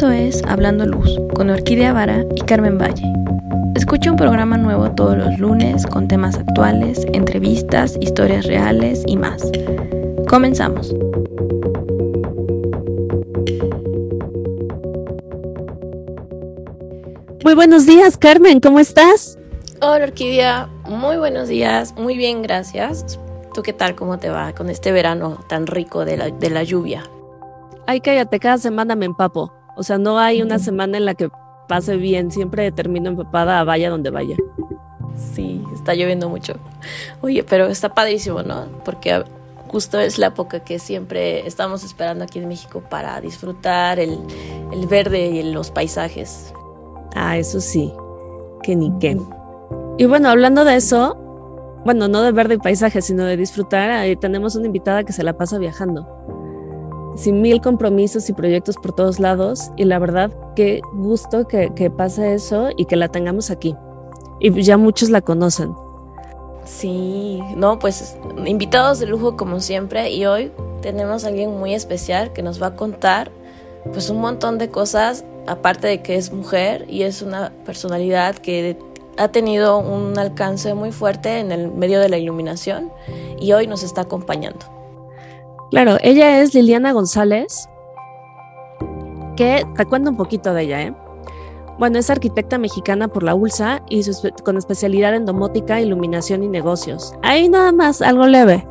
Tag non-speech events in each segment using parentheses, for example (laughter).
Esto es Hablando Luz con Orquídea Vara y Carmen Valle. Escucha un programa nuevo todos los lunes con temas actuales, entrevistas, historias reales y más. Comenzamos. Muy buenos días, Carmen, ¿cómo estás? Hola, Orquídea. Muy buenos días. Muy bien, gracias. ¿Tú qué tal? ¿Cómo te va con este verano tan rico de la, de la lluvia? Ay, cállate, cada semana me empapo. O sea, no hay una semana en la que pase bien. Siempre termino empapada, vaya donde vaya. Sí, está lloviendo mucho. Oye, pero está padrísimo, ¿no? Porque justo es la época que siempre estamos esperando aquí en México para disfrutar el, el verde y los paisajes. Ah, eso sí, que ni qué. Y bueno, hablando de eso, bueno, no de verde y paisaje, sino de disfrutar, ahí tenemos una invitada que se la pasa viajando sin mil compromisos y proyectos por todos lados. Y la verdad, qué gusto que, que pase eso y que la tengamos aquí. Y ya muchos la conocen. Sí, no, pues invitados de lujo como siempre. Y hoy tenemos a alguien muy especial que nos va a contar pues un montón de cosas, aparte de que es mujer y es una personalidad que ha tenido un alcance muy fuerte en el medio de la iluminación y hoy nos está acompañando. Claro, ella es Liliana González, que te cuento un poquito de ella, ¿eh? Bueno, es arquitecta mexicana por la ULSA y con especialidad en domótica, iluminación y negocios. Ahí nada más, algo leve.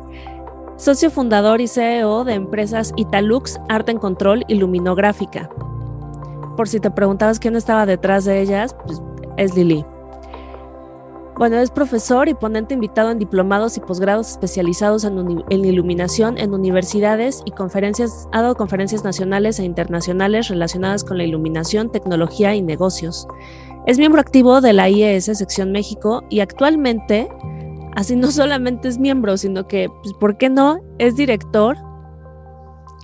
Socio fundador y CEO de empresas Italux, Arte en Control y Luminográfica. Por si te preguntabas quién estaba detrás de ellas, pues es Lili. Bueno, es profesor y ponente invitado en diplomados y posgrados especializados en, iluminación en universidades y conferencias, ha dado conferencias nacionales e internacionales relacionadas con la iluminación, tecnología y negocios. Es miembro activo de la IES Sección México y actualmente, así no solamente es miembro, sino que, pues, ¿por qué no? Es director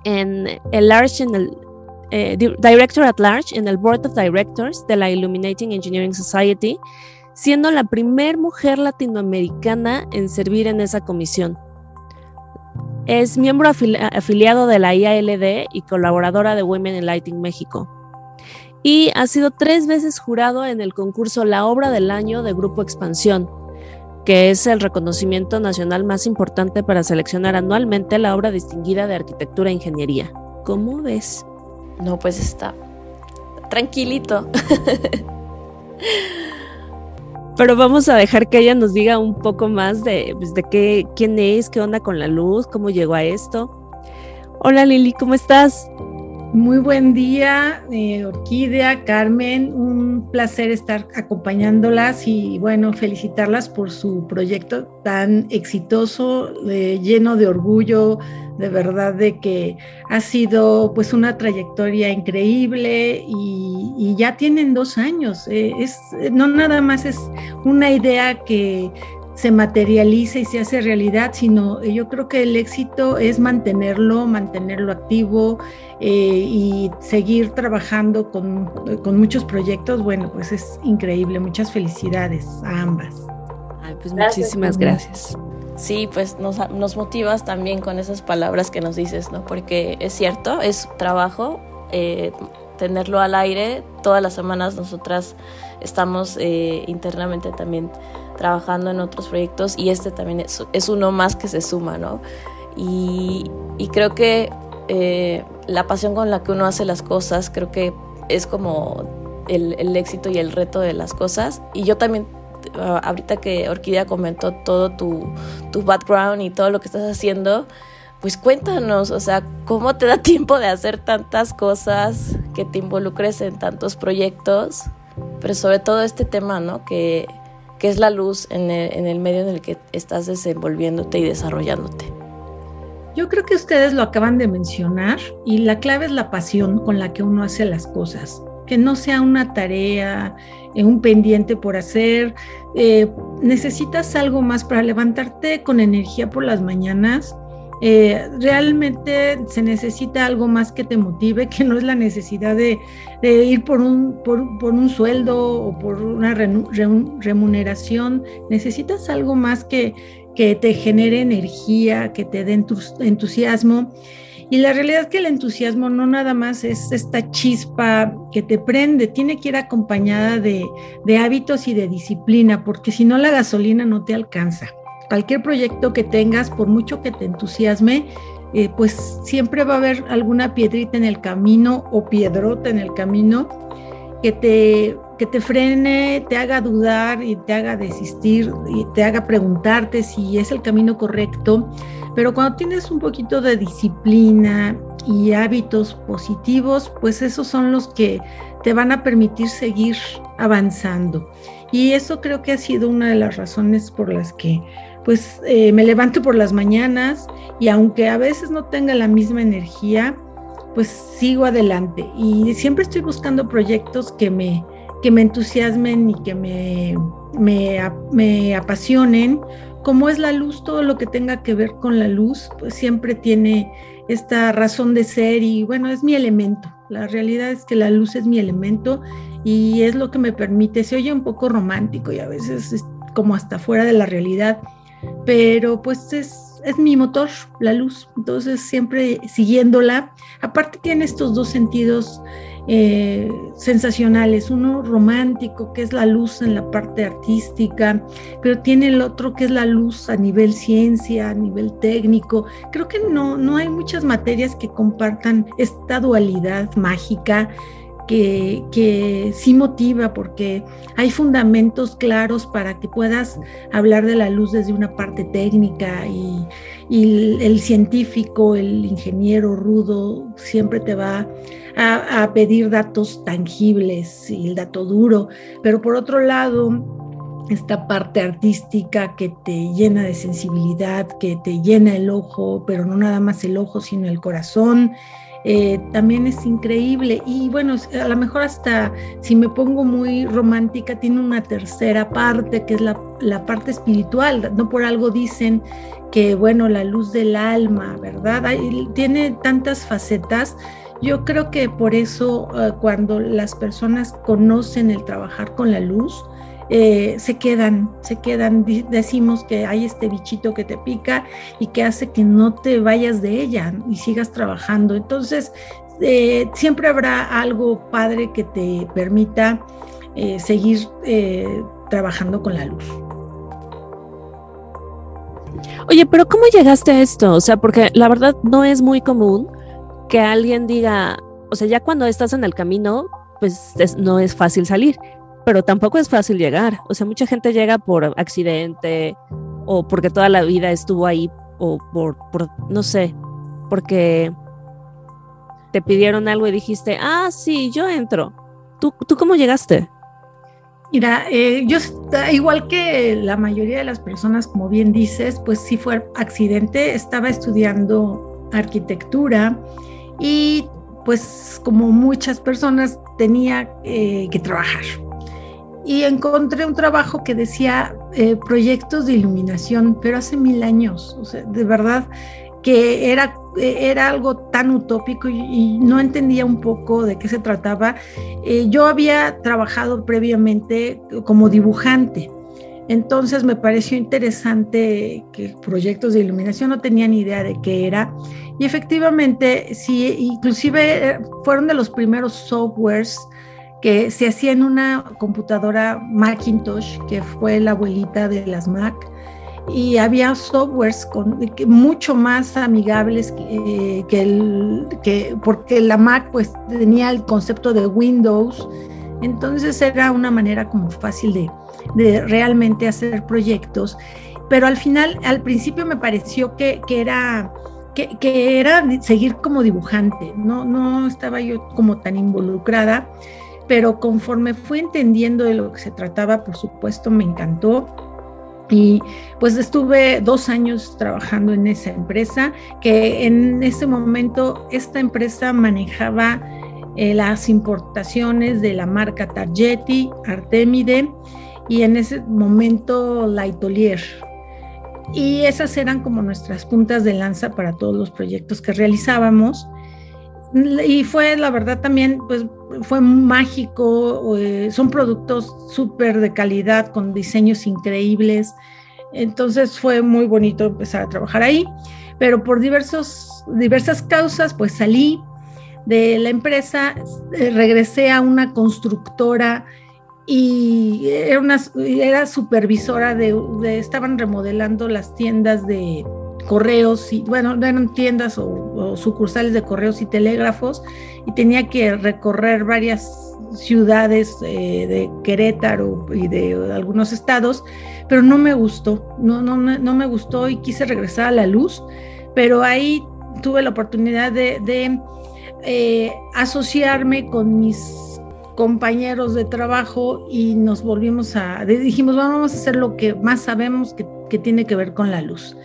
en el Large eh, Director at Large en el Board of Directors de la Illuminating Engineering Society siendo la primer mujer latinoamericana en servir en esa comisión. Es miembro afiliado de la IALD y colaboradora de Women in Lighting México. Y ha sido tres veces jurado en el concurso La Obra del Año de Grupo Expansión, que es el reconocimiento nacional más importante para seleccionar anualmente la obra distinguida de arquitectura e ingeniería. ¿Cómo ves? No, pues está tranquilito. (laughs) pero vamos a dejar que ella nos diga un poco más de, pues, de qué, quién es, qué onda con la luz, cómo llegó a esto. Hola Lili, ¿cómo estás? Muy buen día, eh, Orquídea, Carmen, un placer estar acompañándolas y bueno, felicitarlas por su proyecto tan exitoso, lleno de orgullo, de verdad de que ha sido pues una trayectoria increíble y, ya tienen dos años. Eh, es, no nada más es una idea que se materializa y se hace realidad, sino yo creo que el éxito es mantenerlo, mantenerlo activo eh, y seguir trabajando con, muchos proyectos. Bueno, pues es increíble. Muchas felicidades a ambas. pues muchísimas gracias. Sí, pues nos, nos, motivas también con esas palabras que nos dices, ¿no? Porque es cierto, es trabajo eh, tenerlo al aire. Todas las semanas nosotras estamos eh, internamente también trabajando en otros proyectos y este también es, uno más que se suma, ¿no? Y, creo que eh, la pasión con la que uno hace las cosas, creo que es como el, el éxito y el reto de las cosas. Y yo también Ah, ahorita que Orquídea comentó todo tu, tu background y todo lo que estás haciendo, pues cuéntanos, o sea, ¿cómo te da (laughs) tiempo de hacer tantas cosas, que te involucres en tantos proyectos, pero sobre todo este tema, ¿no? Que, que es la luz en el, en el medio en el que estás desenvolviéndote y desarrollándote. Yo creo que ustedes lo acaban de mencionar y la clave es la pasión con la que uno hace las cosas que no sea una tarea, eh, un pendiente por hacer. Eh, necesitas algo más para levantarte con energía por las mañanas. Eh, realmente se necesita algo más que te motive, que no es la necesidad de, ir por un, sueldo o por una remuneración. Necesitas algo más que, que te genere energía, que te dé entusiasmo. Y la realidad es que el entusiasmo no nada más es esta chispa que te prende, tiene que ir acompañada de hábitos y de disciplina, porque si no la gasolina no te alcanza. Cualquier proyecto que tengas, por mucho que te entusiasme, eh, pues siempre va a haber alguna piedrita en el camino o piedrota en el camino que te, que te frene, te haga dudar y te haga desistir y te haga preguntarte si es el camino correcto. Pero cuando tienes un poquito de disciplina y hábitos positivos, pues esos son los que te van a permitir seguir avanzando. Y eso creo que ha sido una de las razones por las que pues eh, me levanto por las mañanas y aunque a veces no tenga la misma energía, pues sigo adelante y siempre estoy buscando proyectos que me, que me entusiasmen y que me, me, apasionen. Como es la luz, todo lo que tenga que ver con la luz, pues siempre tiene esta razón de ser y bueno, es mi elemento. La realidad es que la luz es mi elemento y es lo que me permite, se oye un poco romántico y a veces es como hasta fuera de la realidad, pero pues es, es mi motor, la luz, entonces siempre siguiéndola. Aparte tiene estos dos sentidos eh, sensacionales, uno romántico, que es la luz en la parte artística, pero tiene el otro que es la luz a nivel ciencia, a nivel técnico. Creo que no, no hay muchas materias que compartan esta dualidad mágica que, sí motiva porque hay fundamentos claros para que puedas hablar de la luz desde una parte técnica y, el, científico, el ingeniero rudo siempre te va a, a pedir datos tangibles y el dato duro, pero por otro lado, esta parte artística que te llena de sensibilidad, que te llena el ojo, pero no nada más el ojo, sino el corazón, eh, también es increíble. Y bueno, a lo mejor hasta si me pongo muy romántica, tiene una tercera parte, que es la, parte espiritual. No por algo dicen que, bueno, la luz del alma, ¿verdad? tiene tantas facetas. Yo creo que por eso eh, cuando las personas conocen el trabajar con la luz, eh, se quedan, se quedan, decimos que hay este bichito que te pica y que hace que no te vayas de ella y sigas trabajando. Entonces, eh, siempre habrá algo padre que te permita eh, seguir trabajando con la luz. Oye, pero ¿cómo llegaste a esto? O sea, porque la verdad no es muy común que alguien diga, o sea, ya cuando estás en el camino, pues no es fácil salir pero tampoco es fácil llegar. O sea, mucha gente llega por accidente o porque toda la vida estuvo ahí o por, no sé, porque te pidieron algo y dijiste, ah, sí, yo entro. ¿Tú, tú cómo llegaste? Mira, eh, yo igual que la mayoría de las personas, como bien dices, pues sí fue accidente, estaba estudiando arquitectura y pues como muchas personas tenía eh, que trabajar y encontré un trabajo que decía eh, proyectos de iluminación, pero hace mil años, o sea, de verdad que era, era algo tan utópico y, no entendía un poco de qué se trataba. Eh, yo había trabajado previamente como dibujante, entonces me pareció interesante que proyectos de iluminación no tenía ni idea de qué era. Y efectivamente, sí, inclusive eh, fueron de los primeros softwares que se hacía en una computadora Macintosh, que fue la abuelita de las Mac, y había softwares con, mucho más amigables que, el, que, porque la Mac pues tenía el concepto de Windows, entonces era una manera como fácil de, de realmente hacer proyectos, pero al final, al principio me pareció que, que era... Que, que, era seguir como dibujante, no, no estaba yo como tan involucrada, pero conforme fui entendiendo de lo que se trataba, por supuesto, me encantó. Y pues estuve dos años trabajando en esa empresa, que en ese momento esta empresa manejaba eh, las importaciones de la marca Targetti, Artemide y en ese momento Laitolier. Y esas eran como nuestras puntas de lanza para todos los proyectos que realizábamos. Y fue, la verdad, también, pues fue mágico, eh, son productos súper de calidad, con diseños increíbles. Entonces fue muy bonito empezar a trabajar ahí. pero por diversos, diversas causas, pues salí de la empresa, eh, regresé a una constructora y era, una, era supervisora de, estaban remodelando las tiendas de correos y bueno, eran tiendas o, sucursales de correos y telégrafos y tenía que recorrer varias ciudades eh, de Querétaro y de algunos estados, pero no me gustó, no, no, no me gustó y quise regresar a la luz, pero ahí tuve la oportunidad de, eh, asociarme con mis compañeros de trabajo y nos volvimos a, dijimos, vamos a hacer lo que más sabemos que, tiene que ver con la luz.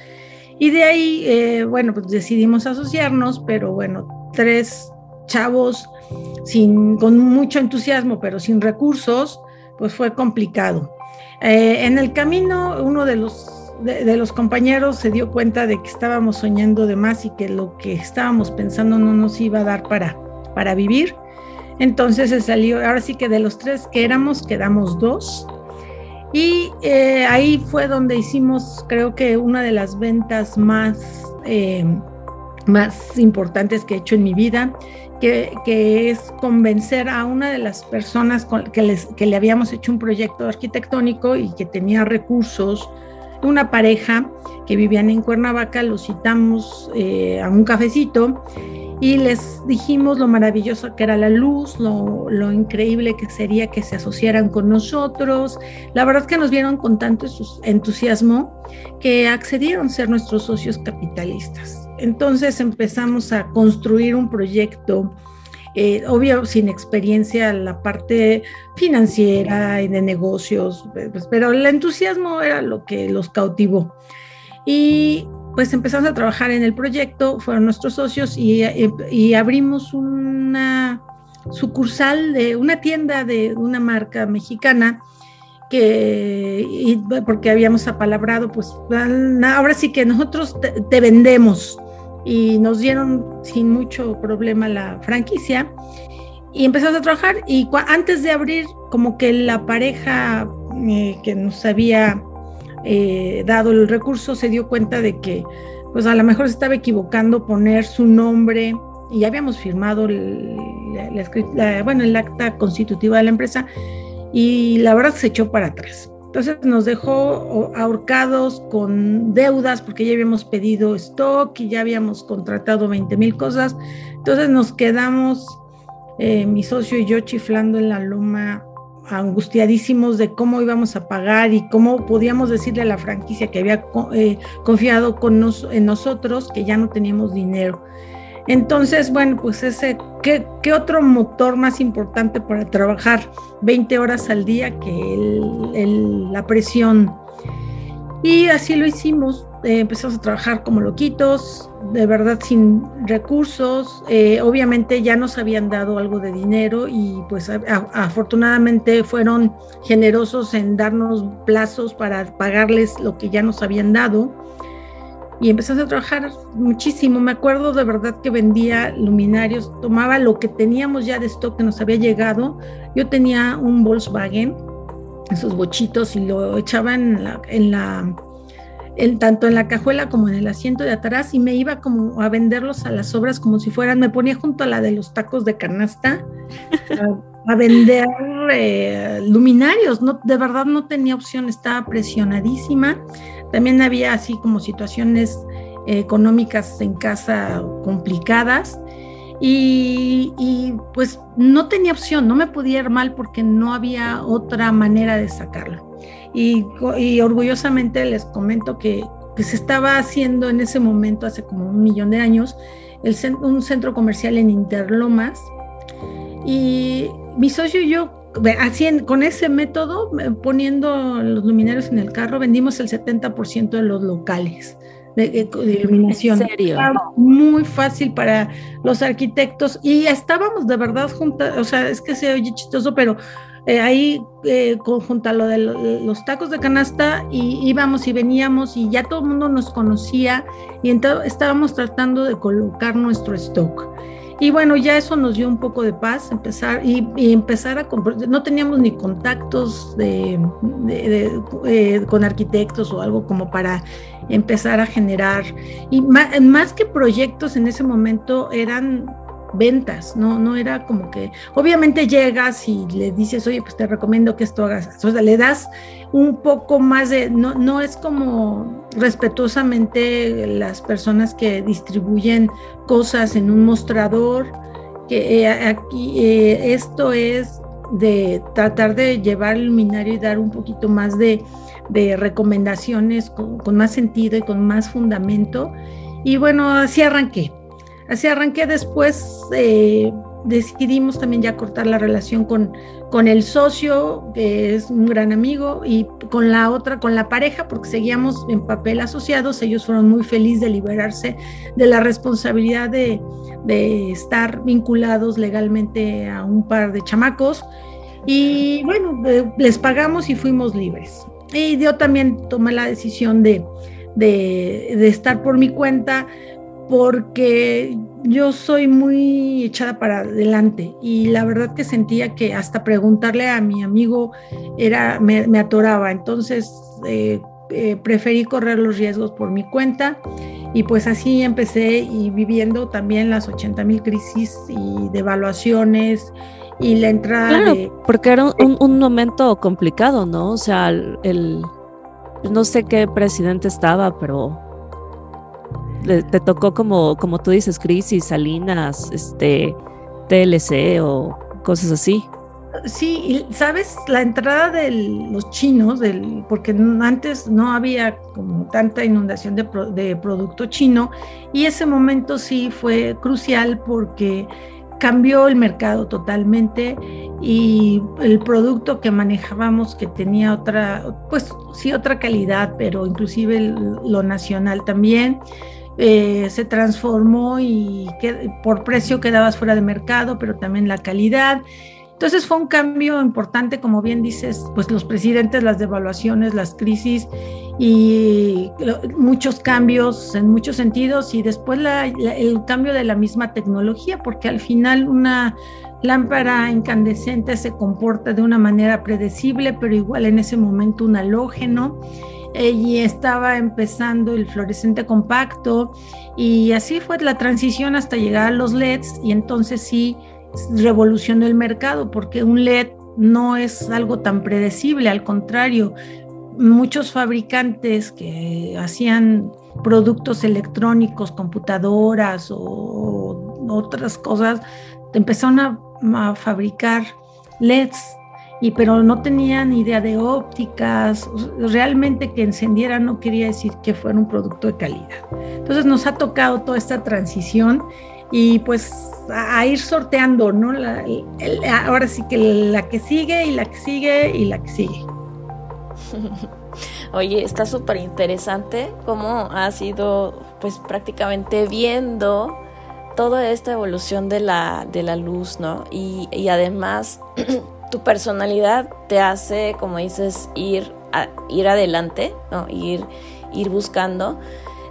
Y de ahí, eh, bueno, pues decidimos asociarnos, pero bueno, tres chavos sin, con mucho entusiasmo, pero sin recursos, pues fue complicado. Eh, en el camino, uno de los de, los compañeros se dio cuenta de que estábamos soñando de más y que lo que estábamos pensando no nos iba a dar para, para vivir. Entonces se salió, ahora sí que de los tres que éramos, quedamos dos. Y eh, ahí fue donde hicimos, creo que una de las ventas más, eh, más importantes que he hecho en mi vida, que, que, es convencer a una de las personas con, que, les, que le habíamos hecho un proyecto arquitectónico y que tenía recursos una pareja que vivían en Cuernavaca, los citamos eh, a un cafecito y les dijimos lo maravilloso que era la luz, lo, lo, increíble que sería que se asociaran con nosotros. La verdad que nos vieron con tanto entusiasmo que accedieron a ser nuestros socios capitalistas. Entonces empezamos a construir un proyecto eh, obvio sin experiencia la parte financiera y de negocios, pues, pero el entusiasmo era lo que los cautivó. Y pues empezamos a trabajar en el proyecto, fueron nuestros socios y, y abrimos una sucursal de una tienda de una marca mexicana que, porque habíamos apalabrado, pues ahora sí que nosotros te vendemos. Y nos dieron sin mucho problema la franquicia y empezamos a trabajar. Y antes de abrir como que la pareja eh, que nos había eh, dado el recurso se dio cuenta de que pues a lo mejor se estaba equivocando poner su nombre y ya habíamos firmado bueno, el acta constitutiva de la empresa y la verdad se echó para atrás. Entonces nos dejó ahorcados con deudas porque ya habíamos pedido stock y ya habíamos contratado 20 mil cosas. Entonces nos quedamos, eh, mi socio y yo, chiflando en la loma, angustiadísimos de cómo íbamos a pagar y cómo podíamos decirle a la franquicia que había eh, confiado con en nosotros que ya no teníamos dinero. Entonces, bueno, pues ese, ¿qué, otro motor más importante para trabajar 20 horas al día que la presión? Y así lo hicimos, eh, empezamos a trabajar como loquitos, de verdad sin recursos, eh, obviamente ya nos habían dado algo de dinero y pues afortunadamente fueron generosos en darnos plazos para pagarles lo que ya nos habían dado y empezamos a trabajar muchísimo. Me acuerdo de verdad que vendía luminarios, tomaba lo que teníamos ya de stock que nos había llegado. Yo tenía un Volkswagen, esos bochitos, y lo echaba en la, en la tanto en la cajuela como en el asiento de atrás y me iba como a venderlos a las obras como si fueran, me ponía junto a la de los tacos de canasta (laughs) a, vender eh, luminarios, no, de verdad no tenía opción, estaba presionadísima. También había así como situaciones eh, económicas en casa complicadas y, pues no tenía opción, no me podía ir mal porque no había otra manera de sacarla. Y, orgullosamente les comento que, se estaba haciendo en ese momento, hace como un millón de años, un centro comercial en Interlomas. Y mi socio y yo con ese método, eh, poniendo los luminarios en el carro, vendimos el 70% de los locales de, iluminación. ¿En serio? muy fácil para los arquitectos y estábamos de verdad juntas, o sea, es que se oye chistoso, pero eh, ahí eh, junto a lo de los tacos de canasta y íbamos y veníamos y ya todo el mundo nos conocía y entonces estábamos tratando de colocar nuestro stock Y bueno, ya eso nos dio un poco de paz, empezar y, empezar a no teníamos ni contactos de, eh, con arquitectos o algo como para empezar a generar. Y más, que proyectos en ese momento eran ventas, no, no era como que, obviamente llegas y le dices, oye, pues te recomiendo que esto hagas, o sea, le das un poco más de, no, no es como respetuosamente las personas que distribuyen cosas en un mostrador, que eh, aquí eh, esto es de tratar de llevar el luminario y dar un poquito más de, recomendaciones con, más sentido y con más fundamento. Y bueno, así arranqué. Así arranqué después. Eh, decidimos también ya cortar la relación con, con el socio, que es un gran amigo, y con la otra, con la pareja, porque seguíamos en papel asociados. Ellos fueron muy felices de liberarse de la responsabilidad de, de estar vinculados legalmente a un par de chamacos. Y bueno, eh, les pagamos y fuimos libres. Y yo también tomé la decisión de, de, de estar por mi cuenta porque yo soy muy echada para adelante y la verdad que sentía que hasta preguntarle a mi amigo era me, atoraba. Entonces eh, eh, preferí correr los riesgos por mi cuenta y pues así empecé y viviendo también las 80 mil crisis y devaluaciones y la entrada claro, porque era un, momento complicado, ¿no? O sea, el, no sé qué presidente estaba, pero te tocó como, como tú dices, crisis, Salinas, este, TLC o cosas así. Sí, sabes, la entrada de los chinos, del, porque antes no había como tanta inundación de, de producto chino, y ese momento sí fue crucial porque cambió el mercado totalmente y el producto que manejábamos que tenía otra, pues sí otra calidad, pero inclusive lo nacional también, eh, se transformó y por precio quedabas fuera de mercado, pero también la calidad. Entonces fue un cambio importante, como bien dices, pues los presidentes, las devaluaciones, las crisis y muchos cambios en muchos sentidos y después el cambio de la misma tecnología, porque al final una lámpara incandescente se comporta de una manera predecible, pero igual en ese momento un halógeno y estaba empezando el fluorescente compacto y así fue la transición hasta llegar a los LEDs y entonces sí revolucionó el mercado porque un LED no es algo tan predecible, al contrario, muchos fabricantes que hacían productos electrónicos, computadoras o otras cosas, empezaron a, a fabricar LEDs y pero no tenían idea de ópticas, realmente que encendiera no quería decir que fuera un producto de calidad. Entonces nos ha tocado toda esta transición y pues a, ir sorteando, ¿no? ahora sí que la que sigue y la que sigue y la que sigue. (laughs) Oye, está súper interesante cómo has ido pues prácticamente viendo toda esta evolución de la, de la luz, ¿no? Y además (clears throat) tu personalidad te hace, como dices, ir, a, ir adelante, ¿no? ir, ir buscando.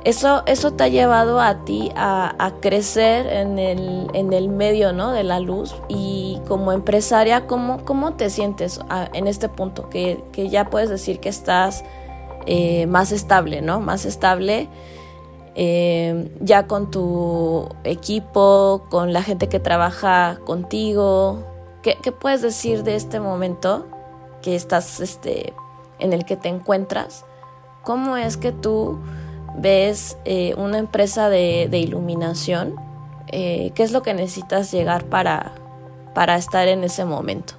Eso, eso te ha llevado a ti a, crecer en el, en el, medio ¿no? de la luz y como empresaria, ¿cómo, cómo te sientes en este punto? Que, que, ya puedes decir que estás eh, más estable, ¿no? Más estable eh, ya con tu equipo, con la gente que trabaja contigo, ¿Qué, puedes decir de este momento que estás, este, en el que te encuentras? ¿Cómo es que tú ves eh, una empresa de, iluminación? Eh, ¿Qué es lo que necesitas llegar para, para estar en ese momento?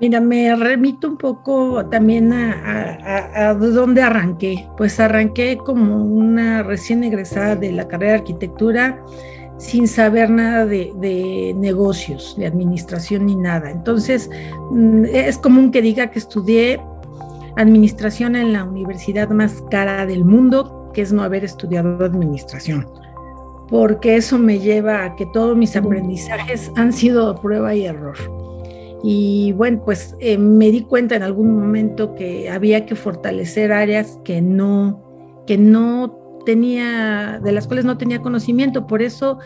Mira, me remito un poco también a, a, dónde arranqué. Pues arranqué como una recién egresada de la carrera de arquitectura sin saber nada de, negocios, de administración ni nada. Entonces, mm, es común que diga que estudié administración en la universidad más cara del mundo, que es no haber estudiado administración, porque eso me lleva a que todos mis aprendizajes han sido prueba y error. Y bueno, pues eh, me di cuenta en algún momento que había que fortalecer áreas que no, que no tenía, de las cuales no tenía conocimiento. Por eso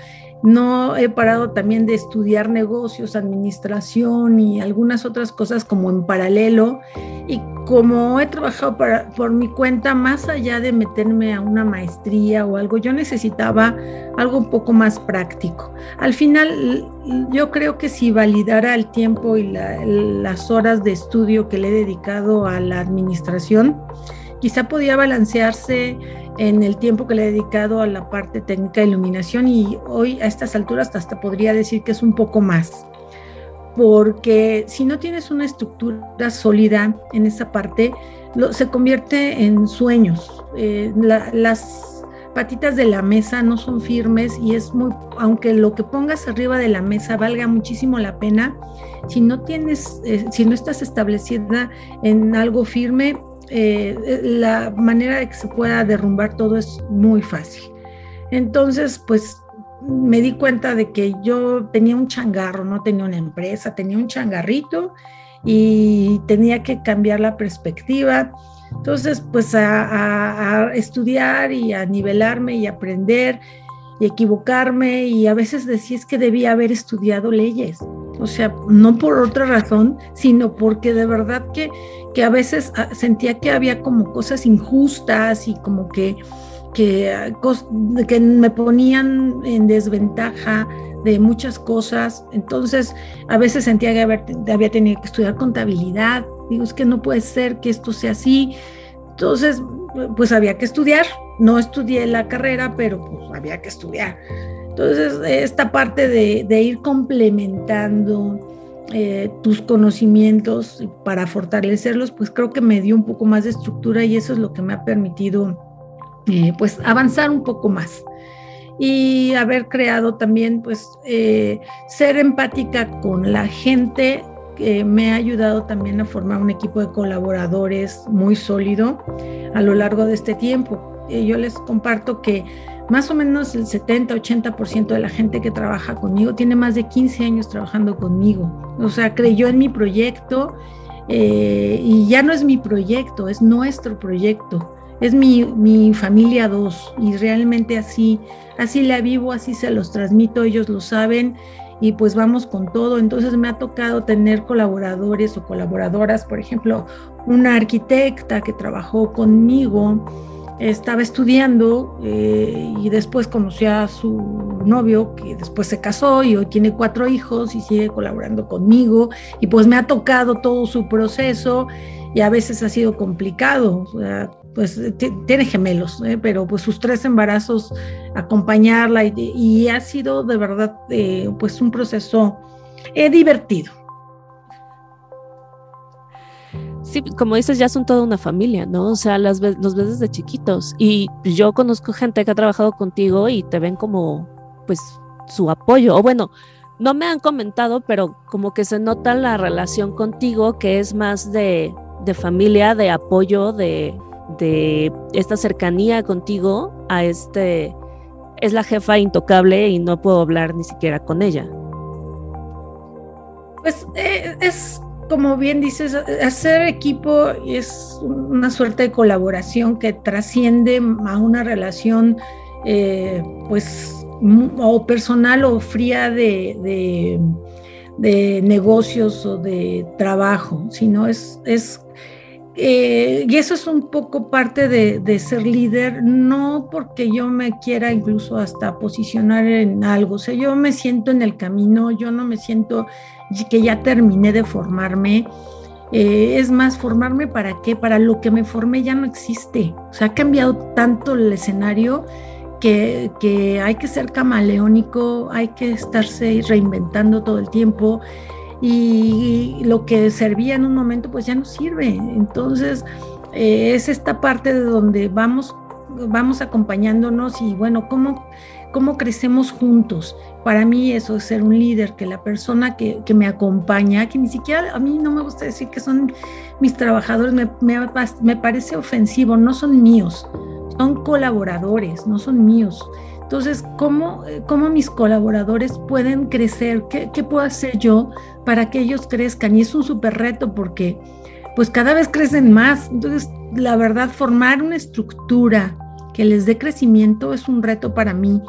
no he parado también de estudiar negocios, administración y algunas otras cosas como en paralelo. Y como he trabajado por mi cuenta, más allá de meterme a una maestría o algo, yo necesitaba algo un poco más práctico. Al final, yo creo que si validara el tiempo y las horas de estudio que le he dedicado a la administración, quizá podía balancearse en el tiempo que le he dedicado a la parte técnica de iluminación y hoy a estas alturas hasta podría decir que es un poco más. Porque si no tienes una estructura sólida en esa parte, se convierte en sueños. Eh, las patitas de la mesa no son firmes y es muy, aunque lo que pongas arriba de la mesa valga muchísimo la pena, si no tienes, eh, si no estás establecida en algo firme, eh, la manera de que se pueda derrumbar todo es muy fácil. Entonces, pues me di cuenta de que yo tenía un changarro, no tenía una empresa, tenía un changarrito y tenía que cambiar la perspectiva. Entonces, pues a, a estudiar y a nivelarme y aprender y equivocarme y a veces decía es que debía haber estudiado leyes. O sea, no por otra razón, sino porque de verdad que, que a veces ah, sentía que había como cosas injustas y como que, que, ah, que me ponían en desventaja de muchas cosas. Entonces, a veces sentía que había, había tenido que estudiar contabilidad. Digo, es que no puede ser que esto sea así. Entonces, pues había que estudiar. No estudié la carrera, pero pues había que estudiar. Entonces, esta parte de, ir complementando eh, tus conocimientos para fortalecerlos, pues creo que me dio un poco más de estructura y eso es lo que me ha permitido, eh, pues, avanzar un poco más. Y haber creado también, pues, eh, ser empática con la gente que me ha ayudado también a formar un equipo de colaboradores muy sólido a lo largo de este tiempo. Yo les comparto que más o menos el 70-80% de la gente que trabaja conmigo tiene más de 15 años trabajando conmigo. O sea, creyó en mi proyecto eh, y ya no es mi proyecto, es nuestro proyecto. Es mi, mi familia dos y realmente así, así la vivo, así se los transmito, ellos lo saben y pues vamos con todo. Entonces me ha tocado tener colaboradores o colaboradoras, por ejemplo, una arquitecta que trabajó conmigo estaba estudiando eh, y después conoció a su novio que después se casó y hoy tiene cuatro hijos y sigue colaborando conmigo y pues me ha tocado todo su proceso y a veces ha sido complicado, pues tiene gemelos, ¿eh? pero pues sus tres embarazos acompañarla y, ha sido de verdad eh, pues un proceso divertido. Como dices, ya son toda una familia, ¿no? O sea, las los ves desde chiquitos. Y yo conozco gente que ha trabajado contigo y te ven como, pues, su apoyo. O bueno, no me han comentado, pero como que se nota la relación contigo, que es más de, de familia, de apoyo, de, de esta cercanía contigo a este... Es la jefa intocable y no puedo hablar ni siquiera con ella. Pues eh, es como bien dices, hacer equipo es una suerte de colaboración que trasciende a una relación, eh, pues, o personal o fría de, negocios o de trabajo, sino es, es eh, y eso es un poco parte de, ser líder, no porque yo me quiera incluso hasta posicionar en algo, o sea, yo me siento en el camino, yo no me siento que ya terminé de formarme. Eh, es más, formarme para qué? Para lo que me formé ya no existe. O sea, ha cambiado tanto el escenario que, que hay que ser camaleónico, hay que estarse reinventando todo el tiempo y lo que servía en un momento pues ya no sirve. Entonces, eh, es esta parte de donde vamos, vamos acompañándonos y bueno, ¿cómo, cómo crecemos juntos. Para mí eso es ser un líder, que la persona que, me acompaña, que ni siquiera a mí no me gusta decir que son mis trabajadores, me, me, parece ofensivo, no son míos, son colaboradores, no son míos. Entonces, ¿cómo, cómo mis colaboradores pueden crecer? ¿Qué, ¿Qué, puedo hacer yo para que ellos crezcan? Y es un súper reto porque pues cada vez crecen más. Entonces, la verdad, formar una estructura que les dé crecimiento es un reto para mí.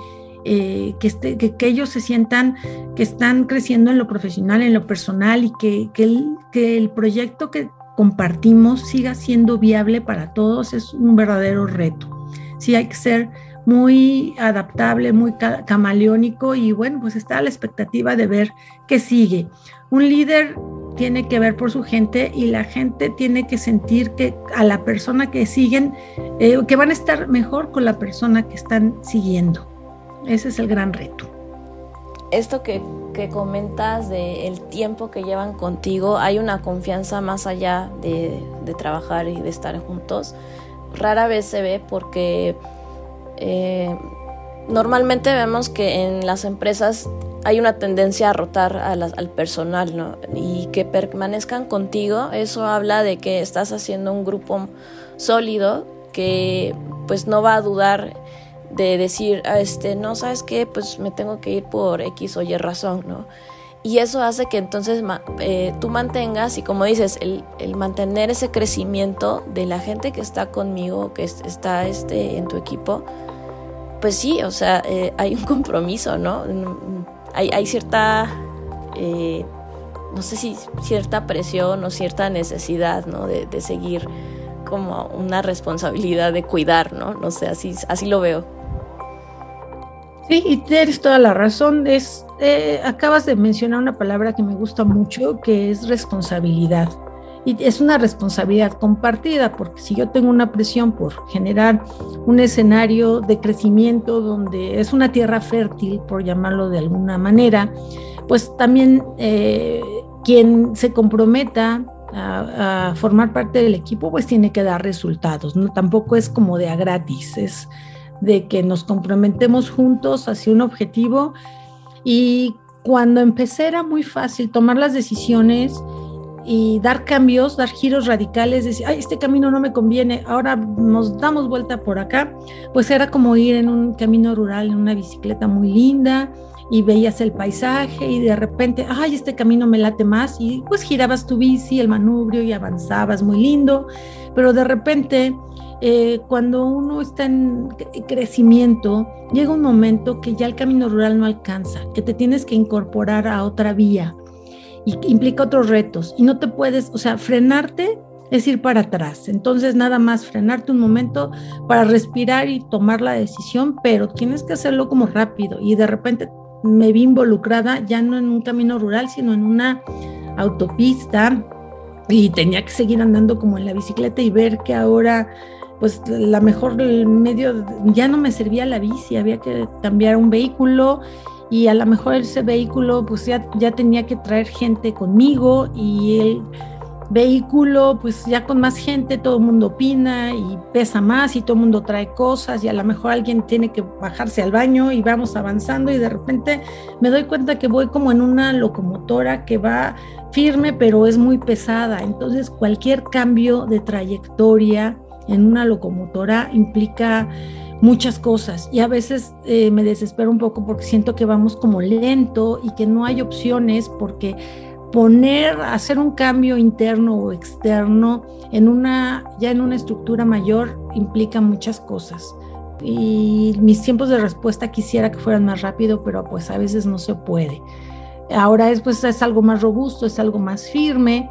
Eh, que, este, que, ellos se sientan que están creciendo en lo profesional, en lo personal y que, que, el, que el proyecto que compartimos siga siendo viable para todos es un verdadero reto. Sí hay que ser muy adaptable, muy camaleónico y bueno, pues está la expectativa de ver qué sigue. Un líder tiene que ver por su gente y la gente tiene que sentir que a la persona que siguen, eh, que van a estar mejor con la persona que están siguiendo. Ese es el gran reto. Esto que, que comentas de el tiempo que llevan contigo, hay una confianza más allá de, de trabajar y de estar juntos. Rara vez se ve porque eh, normalmente vemos que en las empresas hay una tendencia a rotar al personal, ¿no? Y que permanezcan contigo, eso habla de que estás haciendo un grupo sólido que pues no va a dudar de decir, ah, este, no, ¿sabes qué? Pues me tengo que ir por X o Y razón, ¿no? Y eso hace que entonces eh, tú mantengas, y como dices, el, el, mantener ese crecimiento de la gente que está conmigo, que está este, en tu equipo, pues sí, o sea, eh, hay un compromiso, ¿no? Hay, cierta, eh, no sé si cierta presión o cierta necesidad, ¿no? De, de, seguir como una responsabilidad de cuidar, ¿no? No sé, así, así lo veo. Sí, y tienes toda la razón. Es, eh, acabas de mencionar una palabra que me gusta mucho, que es responsabilidad. Y es una responsabilidad compartida, porque si yo tengo una presión por generar un escenario de crecimiento donde es una tierra fértil, por llamarlo de alguna manera, pues también eh, quien se comprometa a, formar parte del equipo, pues tiene que dar resultados. No, tampoco es como de a gratis, es de que nos comprometemos juntos hacia un objetivo. Y cuando empecé era muy fácil tomar las decisiones y dar cambios, dar giros radicales, decir, ay, este camino no me conviene, ahora nos damos vuelta por acá, pues era como ir en un camino rural, en una bicicleta muy linda y veías el paisaje y de repente, ay, este camino me late más y pues girabas tu bici, el manubrio y avanzabas muy lindo, pero de repente eh, cuando uno está en crecimiento, llega un momento que ya el camino rural no alcanza, que te tienes que incorporar a otra vía y implica otros retos y no te puedes, o sea, frenarte es ir para atrás. Entonces, nada más frenarte un momento para respirar y tomar la decisión, pero tienes que hacerlo como rápido. Y de repente me vi involucrada ya no en un camino rural, sino en una autopista y tenía que seguir andando como en la bicicleta y ver que ahora pues la mejor medio ya no me servía la bici, había que cambiar un vehículo y a lo mejor ese vehículo pues ya, ya tenía que traer gente conmigo y el vehículo pues ya con más gente todo el mundo opina y pesa más y todo el mundo trae cosas y a lo mejor alguien tiene que bajarse al baño y vamos avanzando y de repente me doy cuenta que voy como en una locomotora que va firme pero es muy pesada. Entonces cualquier cambio de trayectoria en una locomotora implica muchas cosas y a veces eh, me desespero un poco porque siento que vamos como lento y que no hay opciones porque poner, hacer un cambio interno o externo en una, ya en una estructura mayor implica muchas cosas. Y mis tiempos de respuesta quisiera que fueran más rápido, pero pues a veces no se puede. Ahora es, pues, es algo más robusto, es algo más firme,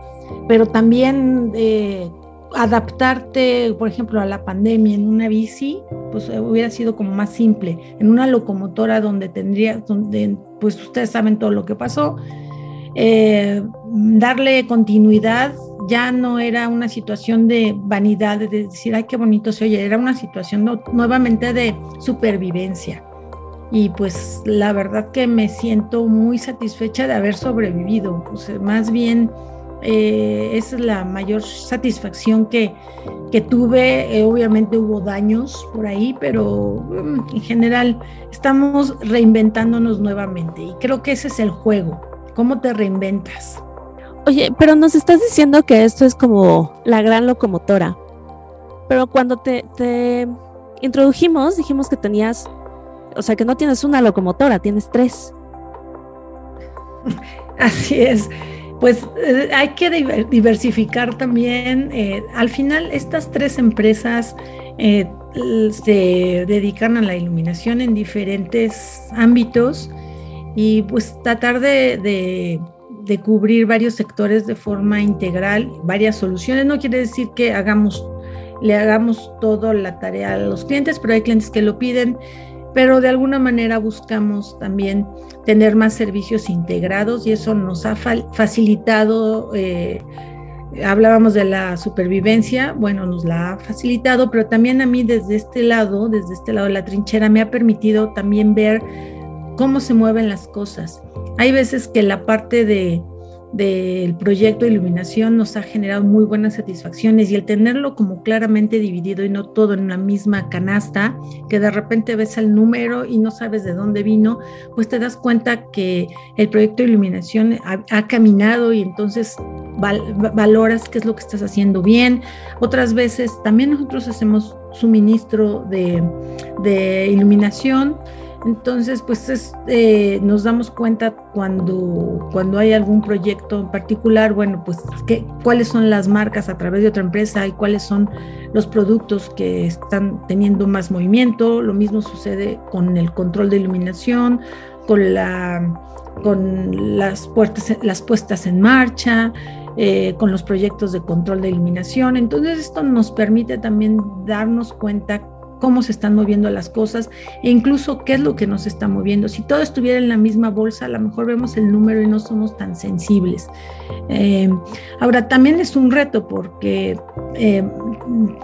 pero también eh, adaptarte, por ejemplo, a la pandemia en una bici, pues eh, hubiera sido como más simple. En una locomotora donde tendría, donde, pues ustedes saben todo lo que pasó, eh, darle continuidad ya no era una situación de vanidad, de decir, ay, qué bonito se oye, era una situación nuevamente de supervivencia. Y pues la verdad que me siento muy satisfecha de haber sobrevivido, pues más bien eh, es la mayor satisfacción que, que tuve. Eh, obviamente hubo daños por ahí, pero mm, en general estamos reinventándonos nuevamente y creo que ese es el juego. ¿Cómo te reinventas? Oye, pero nos estás diciendo que esto es como la gran locomotora. Pero cuando te, te introdujimos, dijimos que tenías, o sea, que no tienes una locomotora, tienes tres. (laughs) Así es pues eh, hay que diversificar también. Eh, al final, estas tres empresas eh, se dedican a la iluminación en diferentes ámbitos y pues tratar de, de, cubrir varios sectores de forma integral, varias soluciones. No quiere decir que hagamos, le hagamos toda la tarea a los clientes, pero hay clientes que lo piden, pero de alguna manera buscamos también tener más servicios integrados y eso nos ha facilitado. Eh, hablábamos de la supervivencia, bueno, nos la ha facilitado, pero también a mí desde este lado, desde este lado de la trinchera, me ha permitido también ver cómo se mueven las cosas. Hay veces que la parte de del proyecto de iluminación nos ha generado muy buenas satisfacciones y el tenerlo como claramente dividido y no todo en una misma canasta, que de repente ves el número y no sabes de dónde vino, pues te das cuenta que el proyecto de iluminación ha, caminado y entonces valoras qué es lo que estás haciendo bien. Otras veces también nosotros hacemos suministro de, de iluminación entonces, pues eh, nos damos cuenta cuando, cuando hay algún proyecto en particular, bueno, pues cuáles son las marcas a través de otra empresa y cuáles son los productos que están teniendo más movimiento. Lo mismo sucede con el control de iluminación, con, la, con las, puertas, las puestas en marcha. Eh, con los proyectos de control de iluminación. Entonces esto nos permite también darnos cuenta cómo se están moviendo las cosas e incluso qué es lo que nos está moviendo. Si todo estuviera en la misma bolsa, a lo mejor vemos el número y no somos tan sensibles. Eh, ahora, también es un reto porque eh,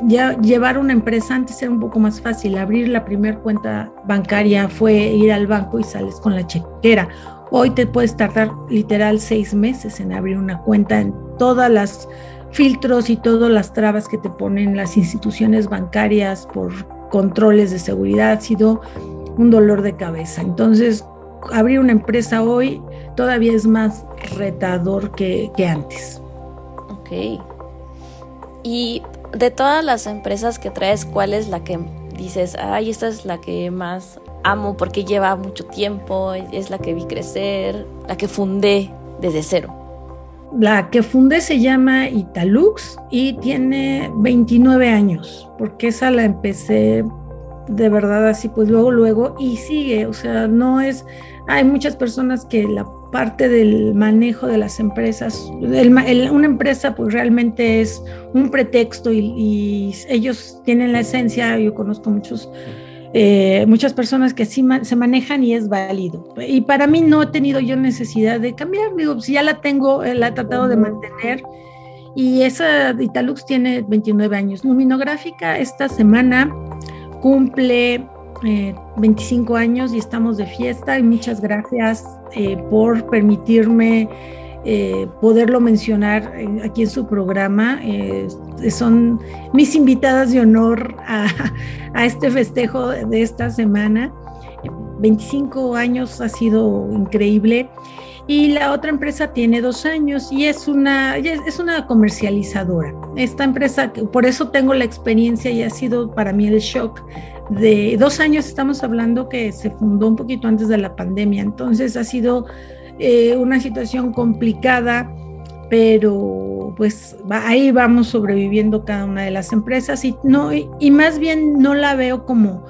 ya llevar una empresa antes era un poco más fácil. Abrir la primera cuenta bancaria fue ir al banco y sales con la chequera. Hoy te puedes tardar literal seis meses en abrir una cuenta en todas las filtros y todas las trabas que te ponen las instituciones bancarias por controles de seguridad ha sido un dolor de cabeza. Entonces, abrir una empresa hoy todavía es más retador que, antes. Ok. Y de todas las empresas que traes, ¿cuál es la que dices, ay, esta es la que más amo porque lleva mucho tiempo, es la que vi crecer, la que fundé desde cero? La que fundé se llama Italux y tiene 29 años, porque esa la empecé de verdad así, pues luego, luego, y sigue, o sea, no es, hay muchas personas que la parte del manejo de las empresas, una empresa pues realmente es un pretexto y, ellos tienen la esencia, yo conozco muchos eh, muchas personas que sí se manejan y es válido. Y para mí no he tenido yo necesidad de cambiar, digo, si ya la tengo, eh, la he tratado de mantener. Y esa Italux tiene 29 años. Luminográfica esta semana cumple 25 eh, años y estamos de fiesta y muchas gracias por permitirme eh, poderlo mencionar aquí en su programa. Eh, son mis invitadas de honor a, (laughs) este festejo de esta semana. 25 años ha sido increíble. Y la otra empresa tiene dos años y es una, es una comercializadora. Esta empresa, por eso tengo la experiencia y ha sido para mí el shock de dos años, estamos hablando que se fundó un poquito antes de la pandemia, entonces ha sido eh, una situación complicada, pero pues ahí vamos sobreviviendo cada una de las empresas y no y, más bien no la veo como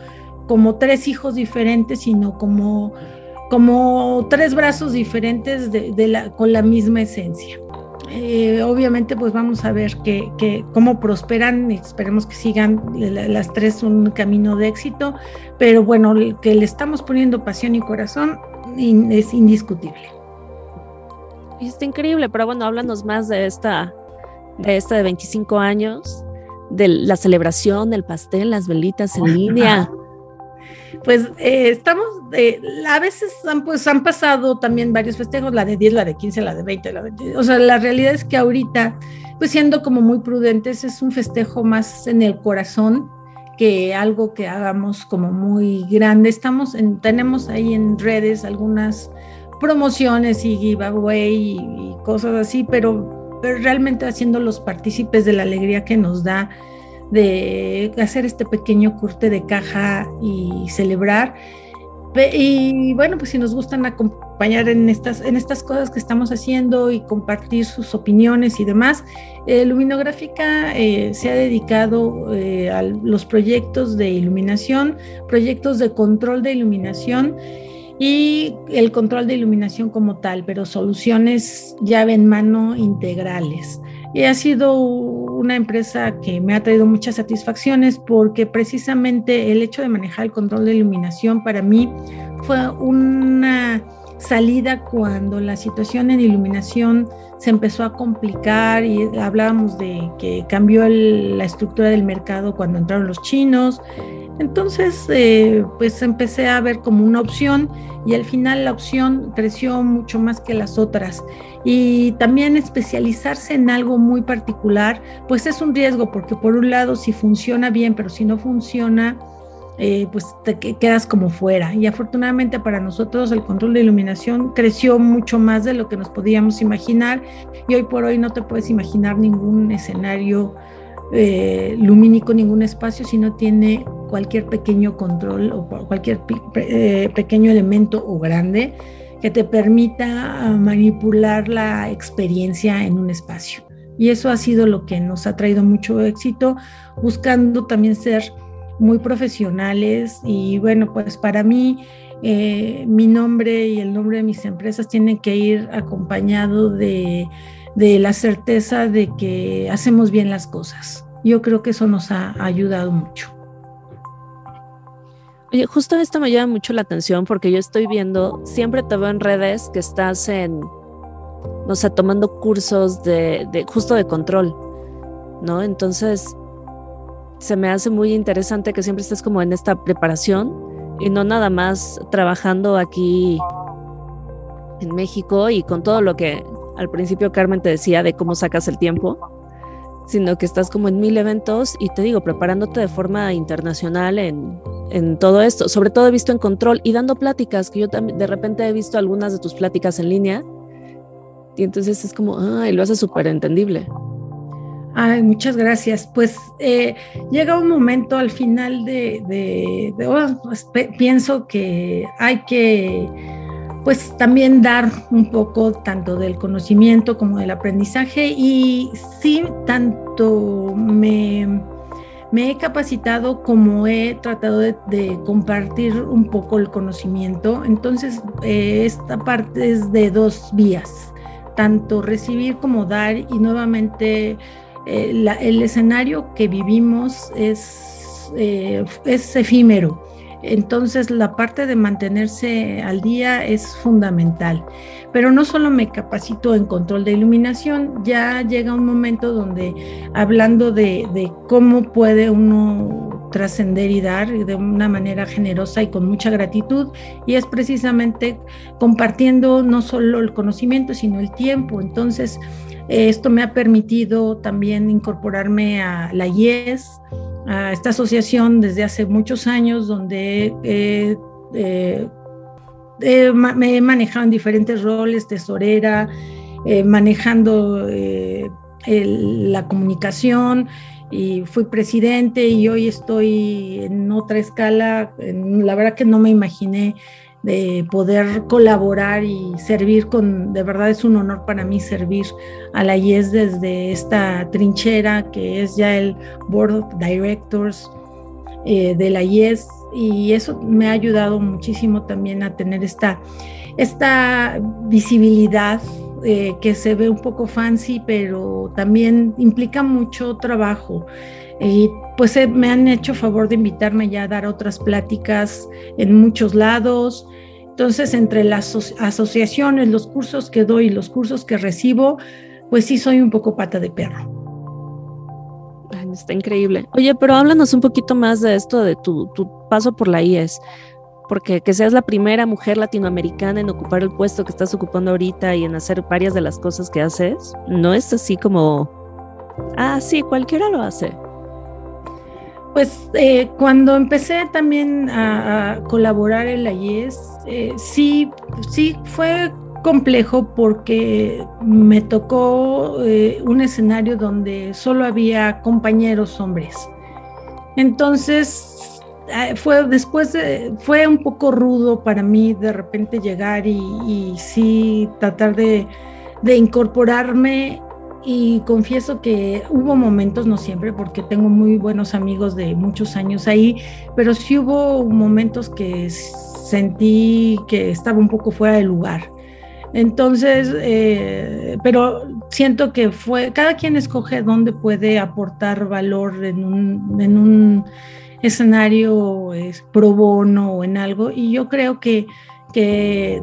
como tres hijos diferentes, sino como como tres brazos diferentes de, la, con la misma esencia. Eh, obviamente pues vamos a ver que, cómo prosperan esperemos que sigan las tres un camino de éxito, pero bueno, que le estamos poniendo pasión y corazón es indiscutible. Está increíble, pero bueno, háblanos más de esta, de esta de 25 años, de la celebración, el pastel, las velitas en línea. (laughs) Pues eh, estamos, eh, a veces han, pues, han pasado también varios festejos, la de 10, la de 15, la de 20, la de, o sea, la realidad es que ahorita, pues siendo como muy prudentes, es un festejo más en el corazón que algo que hagamos como muy grande. Estamos en, tenemos ahí en redes algunas promociones y giveaway y, cosas así, pero, pero, realmente haciendo los partícipes de la alegría que nos da de hacer este pequeño corte de caja y celebrar. y bueno, pues si nos gustan acompañar en estas, en estas cosas que estamos haciendo y compartir sus opiniones y demás, eh, Luminográfica eh, se ha dedicado eh, a los proyectos de iluminación, proyectos de control de iluminación y el control de iluminación como tal, pero soluciones llave en mano integrales. Y ha sido una empresa que me ha traído muchas satisfacciones porque precisamente el hecho de manejar el control de iluminación para mí fue una salida cuando la situación en iluminación se empezó a complicar y hablábamos de que cambió la estructura del mercado cuando entraron los chinos. Entonces, eh, pues empecé a ver como una opción y al final la opción creció mucho más que las otras. Y también especializarse en algo muy particular, pues es un riesgo, porque por un lado si funciona bien, pero si no funciona, eh, pues te quedas como fuera. Y afortunadamente para nosotros el control de iluminación creció mucho más de lo que nos podíamos imaginar y hoy por hoy no te puedes imaginar ningún escenario eh, lumínico, ningún espacio si no tiene cualquier pequeño control o cualquier eh, pequeño elemento o grande que te permita ah, manipular la experiencia en un espacio. Y eso ha sido lo que nos ha traído mucho éxito, buscando también ser muy profesionales y bueno, pues para mí eh, mi nombre y el nombre de mis empresas tienen que ir acompañado de, de la certeza de que hacemos bien las cosas. Yo creo que eso nos ha ayudado mucho. Oye, justo esto me llama mucho la atención porque yo estoy viendo, siempre te veo en redes que estás en, o sea, tomando cursos de, de justo de control, ¿no? Entonces, se me hace muy interesante que siempre estés como en esta preparación y no nada más trabajando aquí en México y con todo lo que al principio Carmen te decía de cómo sacas el tiempo, sino que estás como en mil eventos y te digo, preparándote de forma internacional en, en todo esto. Sobre todo he visto en control y dando pláticas, que yo también de repente he visto algunas de tus pláticas en línea. Y entonces es como, ay, lo hace súper entendible. Ay, muchas gracias. Pues eh, llega un momento al final de, de, oh, pues, pienso que hay que, pues también dar un poco tanto del conocimiento como del aprendizaje y sí, tanto me he capacitado como he tratado de, compartir un poco el conocimiento. Entonces, eh, esta parte es de dos vías, tanto recibir como dar y nuevamente eh, el escenario que vivimos es, eh, es efímero. Entonces la parte de mantenerse al día es fundamental. Pero no solo me capacito en control de iluminación, ya llega un momento donde hablando de, cómo puede uno trascender y dar de una manera generosa y con mucha gratitud, y es precisamente compartiendo no solo el conocimiento, sino el tiempo. Entonces, esto me ha permitido también incorporarme a la IES, a esta asociación desde hace muchos años, donde eh, me he manejado en diferentes roles, tesorera, eh, manejando eh, la comunicación y fui presidente y hoy estoy en otra escala. la verdad que no me imaginé de poder colaborar y servir con, de verdad es un honor para mí servir a la IES desde esta trinchera que es ya el Board of Directors eh, de la IES y eso me ha ayudado muchísimo también a tener esta, esta visibilidad eh, que se ve un poco fancy, pero también implica mucho trabajo. Y pues eh, me han hecho favor de invitarme ya a dar otras pláticas en muchos lados. Entonces, entre las asociaciones, los cursos que doy y los cursos que recibo, pues sí soy un poco pata de perro. está increíble. Oye, pero háblanos un poquito más de esto, de tu, tu paso por la IES, porque que seas la primera mujer latinoamericana en ocupar el puesto que estás ocupando ahorita y en hacer varias de las cosas que haces, no es así como, ah, sí, cualquiera lo hace. Pues eh, cuando empecé también a, colaborar en la IES, eh, sí, sí fue complejo porque me tocó eh, un escenario donde solo había compañeros hombres. Entonces, fue después, fue un poco rudo para mí de repente llegar y, sí tratar de incorporarme y confieso que hubo momentos, no siempre, porque tengo muy buenos amigos de muchos años ahí, pero sí hubo momentos que sentí que estaba un poco fuera de lugar. Entonces, eh, pero siento que fue, cada quien escoge dónde puede aportar valor en un, en un escenario es, pro bono o en algo, y yo creo que, que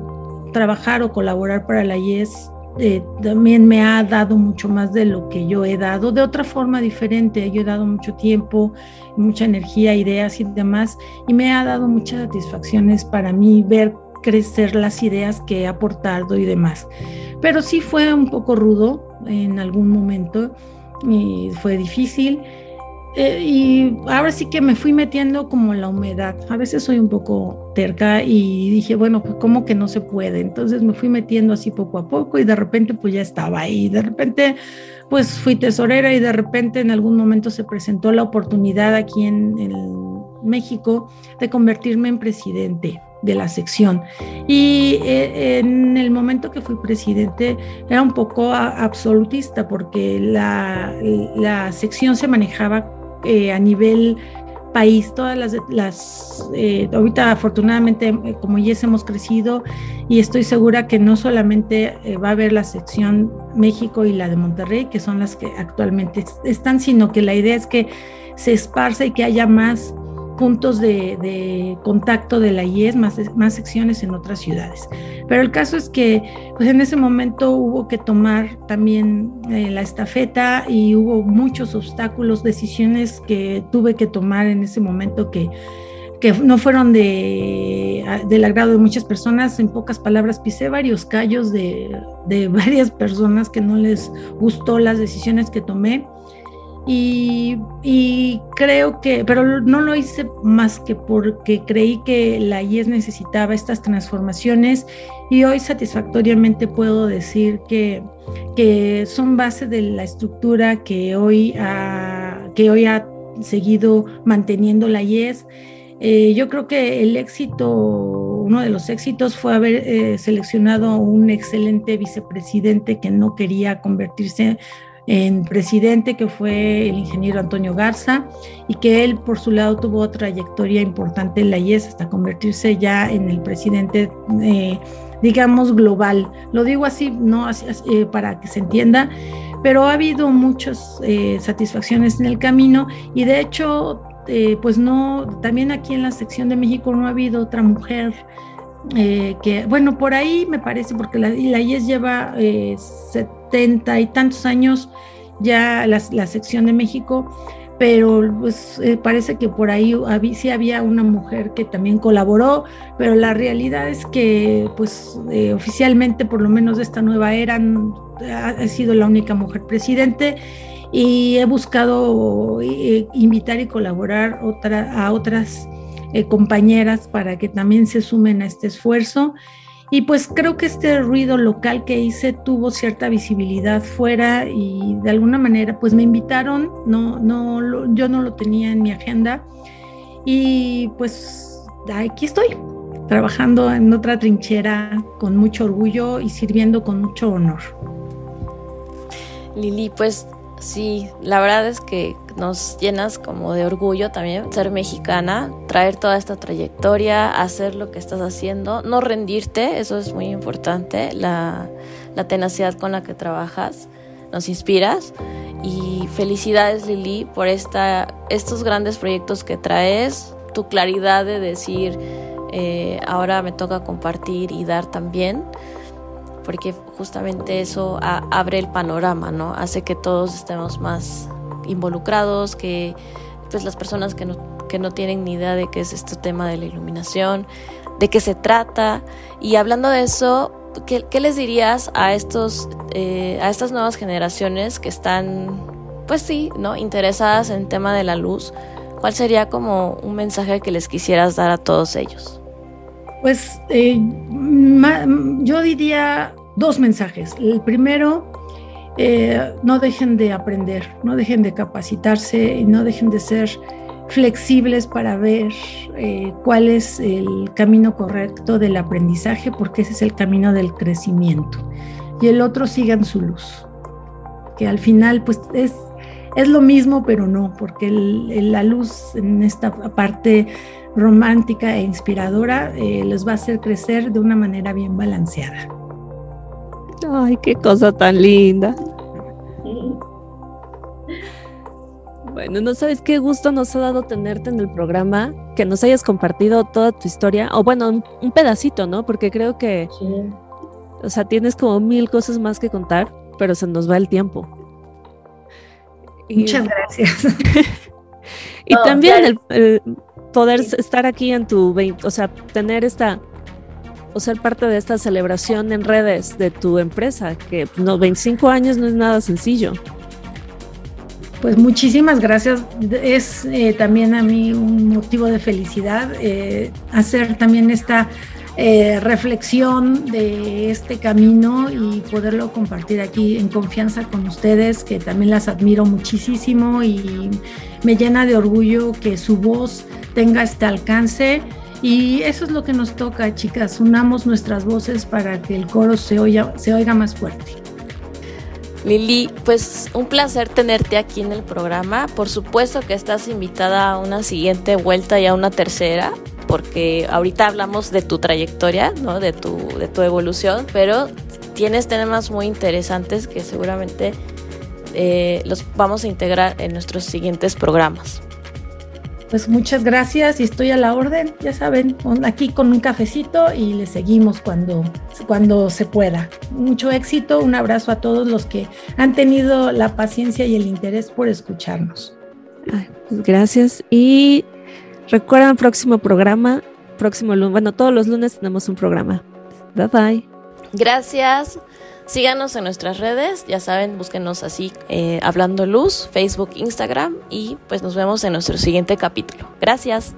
trabajar o colaborar para la IES eh, también me ha dado mucho más de lo que yo he dado, de otra forma diferente. Yo he dado mucho tiempo, mucha energía, ideas y demás, y me ha dado muchas satisfacciones para mí ver crecer las ideas que he aportado y demás. Pero sí fue un poco rudo en algún momento y fue difícil. Eh, y ahora sí que me fui metiendo como la humedad. A veces soy un poco terca y dije, bueno, pues como que no se puede. Entonces me fui metiendo así poco a poco y de repente pues ya estaba ahí. De repente pues fui tesorera y de repente en algún momento se presentó la oportunidad aquí en, México de convertirme en presidente de la sección. Y eh, en el momento que fui presidente era un poco absolutista porque la, la sección se manejaba eh, a nivel país, todas las, las eh, ahorita afortunadamente eh, como ya hemos crecido y estoy segura que no solamente va a haber la sección México y la de Monterrey, que son las que actualmente están, sino que la idea es que se esparza y que haya más puntos de, contacto de la IES, más, más secciones en otras ciudades. Pero el caso es que pues en ese momento hubo que tomar también eh, la estafeta y hubo muchos obstáculos, decisiones que tuve que tomar en ese momento que, que no fueron de, del agrado de muchas personas. En pocas palabras, pisé varios callos de, de (laughs) varias personas que no les gustó las decisiones que tomé y, creo que, pero no lo hice más que porque creí que la IES necesitaba estas transformaciones y hoy satisfactoriamente puedo decir que, que son base de la estructura que hoy ha, que hoy ha seguido manteniendo la IES. Eh, yo creo que el éxito, uno de los éxitos fue haber eh, seleccionado un excelente vicepresidente que no quería convertirse en presidente, que fue el ingeniero Antonio Garza, y que él por su lado tuvo trayectoria importante en la IES hasta convertirse ya en el presidente, eh, digamos, global. Lo digo así, no eh, para que se entienda, pero ha habido muchas eh, satisfacciones en el camino y de hecho, pues no, también aquí en la sección de México no ha habido otra mujer que, bueno, por ahí me parece, porque la, IES lleva eh, y tantos años ya la, sección de México, pero pues eh, parece que por ahí sí había una mujer que también colaboró, pero la realidad es que pues eh, oficialmente por lo menos de esta nueva era ha, sido la única mujer presidente y he buscado eh, invitar y colaborar otra, a otras compañeras para que también se sumen a este esfuerzo. Y pues creo que este ruido local que hice tuvo cierta visibilidad fuera y de alguna manera pues me invitaron, no, no, yo no lo tenía en mi agenda y pues aquí estoy, trabajando en otra trinchera con mucho orgullo y sirviendo con mucho honor. Lili, pues sí, la verdad es que nos llenas como de orgullo también ser mexicana, traer toda esta trayectoria, hacer lo que estás haciendo, no rendirte, eso es muy importante, la, tenacidad con la que trabajas, nos inspiras. Y felicidades Lili por esta, estos grandes proyectos que traes, tu claridad de decir eh, ahora me toca compartir y dar también porque justamente eso abre el panorama, ¿no? Hace que todos estemos más involucrados, que pues las personas que no, que no tienen ni idea de qué es este tema de la iluminación, de qué se trata. Y hablando de eso, ¿qué, qué les dirías a, estos, eh, a estas nuevas generaciones que están, pues sí, ¿no? interesadas en el tema de la luz? ¿Cuál sería como un mensaje que les quisieras dar a todos ellos? Pues eh, yo diría dos mensajes. El primero, eh, no dejen de aprender, no dejen de capacitarse y no dejen de ser flexibles para ver eh, cuál es el camino correcto del aprendizaje, porque ese es el camino del crecimiento. Y el otro sigan su luz, que al final pues es, es lo mismo, pero no, porque la luz en esta parte romántica e inspiradora eh, les va a hacer crecer de una manera bien balanceada. Ay, qué cosa tan linda. Bueno, no sabes qué gusto nos ha dado tenerte en el programa, que nos hayas compartido toda tu historia, o bueno, un, pedacito, ¿no? Porque creo que, o sea, tienes como mil cosas más que contar, pero se nos va el tiempo. Muchas gracias. (laughs) y también el, poder estar aquí en tu, o sea, tener esta, o ser parte de esta celebración en redes de tu empresa, que no, 25 años no es nada sencillo. Pues muchísimas gracias. Es eh, también a mí un motivo de felicidad eh, hacer también esta eh, reflexión de este camino y poderlo compartir aquí en confianza con ustedes, que también las admiro muchísimo y me llena de orgullo que su voz tenga este alcance. Y eso es lo que nos toca, chicas. Unamos nuestras voces para que el coro se oiga, se oiga más fuerte. Lili, pues un placer tenerte aquí en el programa. Por supuesto que estás invitada a una siguiente vuelta y a una tercera, porque ahorita hablamos de tu trayectoria, ¿no? de, tu, de tu evolución, pero tienes temas muy interesantes que seguramente eh, los vamos a integrar en nuestros siguientes programas. Pues muchas gracias y estoy a la orden, ya saben, aquí con un cafecito y le seguimos cuando, cuando se pueda. Mucho éxito, un abrazo a todos los que han tenido la paciencia y el interés por escucharnos. Pues gracias y recuerden próximo programa, próximo lunes, bueno, todos los lunes tenemos un programa. Bye bye. Gracias. Síganos en nuestras redes, ya saben, búsquenos así, eh, Hablando Luz, Facebook, Instagram y pues nos vemos en nuestro siguiente capítulo. Gracias.